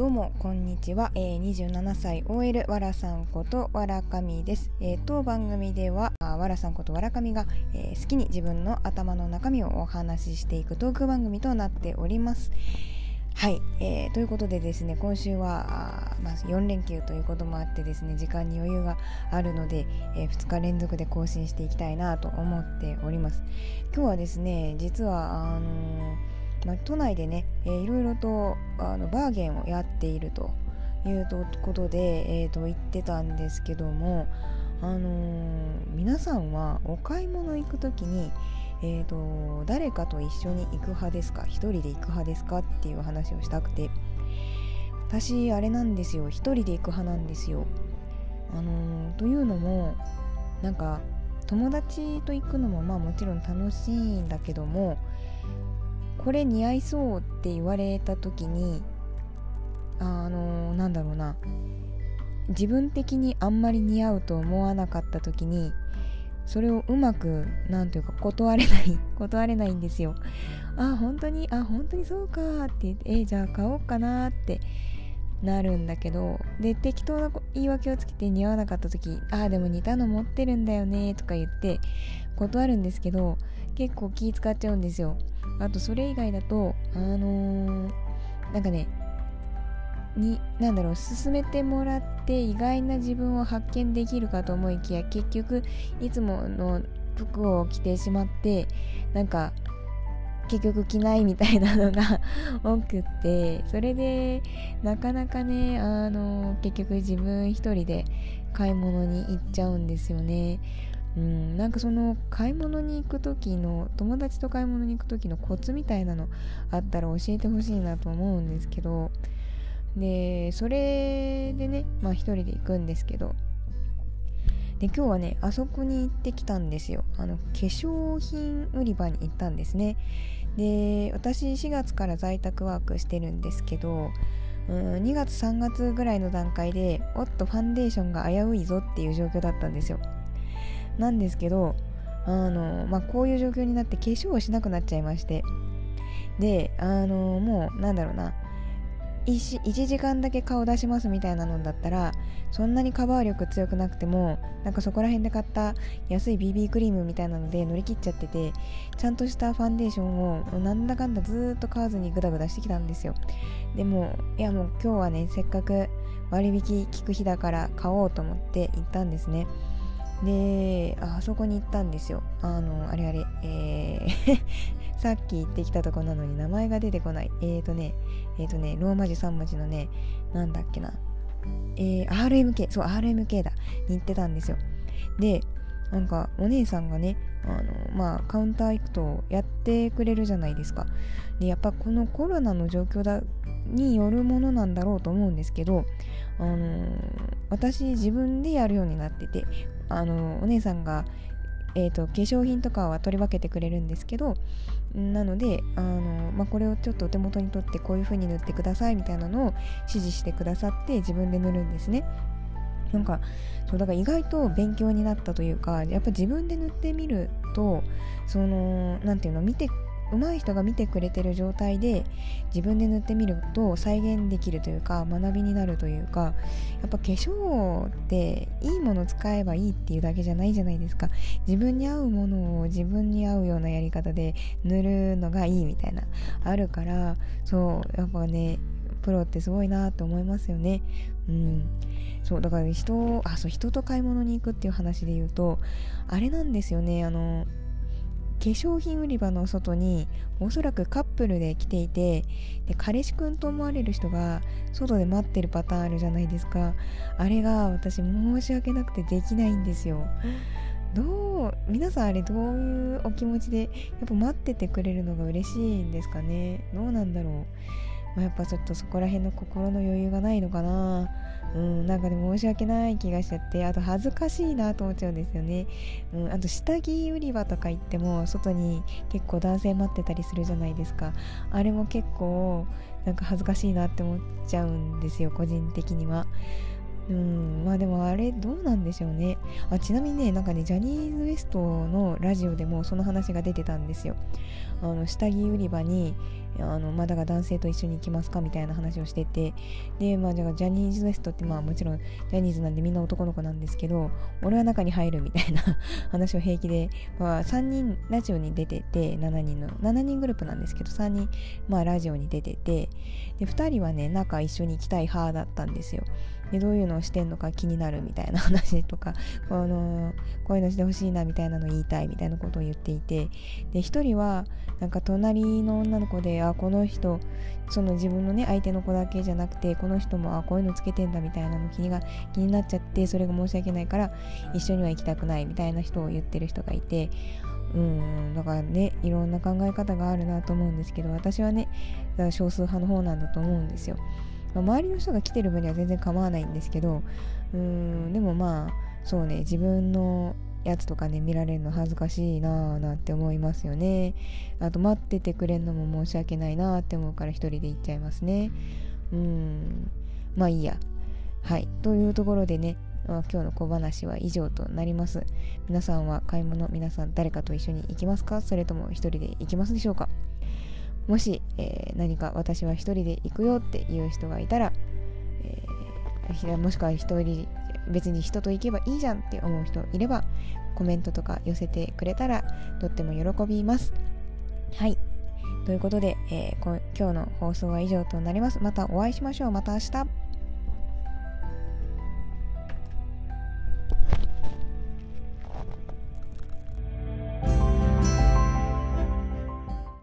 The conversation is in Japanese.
どうもこんにちは、えー、27歳 OL わらさんことわらかみです、えー、当番組ではわらさんことわらかみが、えー、好きに自分の頭の中身をお話ししていくトーク番組となっております。はい、えー、ということでですね今週はまあ、4連休ということもあってですね時間に余裕があるので、えー、2日連続で更新していきたいなと思っております。今日はですね実はあのーまあ、都内でね、えー、いろいろとあのバーゲンをやっているということで、えー、と言ってたんですけども、あのー、皆さんはお買い物行く時に、えーと、誰かと一緒に行く派ですか？一人で行く派ですか？っていう話をしたくて。私あれなんですよ。一人で行く派なんですよ。あのー、というのもなんか友達と行くのもまあもちろん楽しいんだけどもこれ似合いそうって言われた時にあのなんだろうな。自分的にあんまり似合うと思わなかった時にそれをうまく何というか断れない 断れないんですよ。あ本当にあ本当にそうかって言ってえじゃあ買おうかなってなるんだけどで適当な言い訳をつけて似合わなかった時ああでも似たの持ってるんだよねとか言って断るんですけど結構気使っちゃうんですよ。あとそれ以外だとあのー、なんかねになんだろう進めてもらって意外な自分を発見できるかと思いきや結局いつもの服を着てしまってなんか結局着ないみたいなのが 多くってそれでなかなかねあの結局自分一人で買い物に行っちゃうんですよね。うん、なんかその買い物に行く時の友達と買い物に行く時のコツみたいなのあったら教えてほしいなと思うんですけどでそれでねまあ一人で行くんですけどで今日はねあそこに行ってきたんですよ。あの化粧品売り場に行ったんですね。で私4月から在宅ワークしてるんですけどうん2月3月ぐらいの段階でおっとファンデーションが危ういぞっていう状況だったんですよ。なんですけどあの、まあ、こういう状況になって化粧をしなくなっちゃいまして。であのもうなんだろうな。1, 1時間だけ顔出しますみたいなのだったらそんなにカバー力強くなくてもなんかそこら辺で買った安い BB クリームみたいなので乗り切っちゃっててちゃんとしたファンデーションをなんだかんだずっと買わずにグダグダしてきたんですよ。でもいやもう今日はねせっかく割引効く日だから買おうと思って行ったんですね。であそこに行ったんですよ。あのあれあれえー さっき行ってきたとこなのに名前が出てこない。えーとねえーとねローマ字3文字のねなんだっけな。えー、RMK そう RMK だ。に行ってたんですよ。でなんかお姉さんがねあのまあカウンター行くとやってくれるじゃないですかでやっぱこのコロナの状況だによるものなんだろうと思うんですけどあの私自分でやるようになっててあのお姉さんが、えーと、化粧品とかは取り分けてくれるんですけどなのであの、まあ、これをちょっとお手元に取ってこういう風に塗ってくださいみたいなのを指示してくださって自分で塗るんですね。なんかそうだから意外と勉強になったというかやっぱ自分で塗ってみるとその何ていうの見て上手い人が見てくれてる状態で自分で塗ってみると再現できるというか学びになるというかやっぱ化粧っていいもの使えばいいっていうだけじゃないじゃないですか。自分に合うものを自分に合うようなやり方で塗るのがいいみたいなあるからそうやっぱねプロってすごいなって思いますよね。うん。そうだから人あそう人と買い物に行くっていう話で言うとあれなんですよね。あの化粧品売り場の外におそらくカップルで来ていてで彼氏くんと思われる人が外で待ってるパターンあるじゃないですか。あれが私申し訳なくてできないんですよ。どう皆さんあれどういうお気持ちでやっぱ待っててくれるのが嬉しいんですかね。どうなんだろう、まあ、やっぱちょっとそこら辺の心の余裕がないのかな。うん、なんかで申し訳ない気がしちゃってあと恥ずかしいなと思っちゃうんですよね、うん、あと下着売り場とか行っても外に結構男性待ってたりするじゃないですか。あれも結構なんか恥ずかしいなって思っちゃうんですよ個人的には。うんまあでもあれどうなんでしょうね。あちなみにねなんかねジャニーズ WEST のラジオでもその話が出てたんですよ。あの下着売り場にあのまあだから男性と一緒に行きますかみたいな話をしてて。でまあじゃあジャニーズ WEST ってまあもちろんジャニーズなんでみんな男の子なんですけど俺は中に入るみたいな 話を平気で、まあ、3人ラジオに出てて7人の7人グループなんですけど3人まあラジオに出てて。で2人はね中一緒に行きたい派だったんですよ。でどういうのをしてんのか気になるみたいな話とか このこういうのしてほしいなみたいなの言いたいみたいなことを言っていてで1人はなんか隣の女の子であこの人その自分のね相手の子だけじゃなくてこの人もあこういうのつけてんだみたいなの気が気になっちゃってそれが申し訳ないから一緒には行きたくないみたいな人を言ってる人がいてうんだからねいろんな考え方があるなと思うんですけど私はね少数派の方なんだと思うんですよ。まあ、周りの人が来てる分には全然構わないんですけどうーんでもまあそうね自分のやつとかね見られるの恥ずかしいなーなんて思いますよね。あと待っててくれんのも申し訳ないなーって思うから一人で行っちゃいますね。うんまあいいや。はいというところでね今日の小話は以上となります。皆さんは買い物皆さん誰かと一緒に行きますか？それとも一人で行きますでしょうか？もし、えー、何か私は一人で行くよっていう人がいたら、えー、もしくは一人別に人と行けばいいじゃんって思う人いればコメントとか寄せてくれたらとっても喜びます。はい。ということで、えー、今日の放送は以上となります。またお会いしましょう。また明日。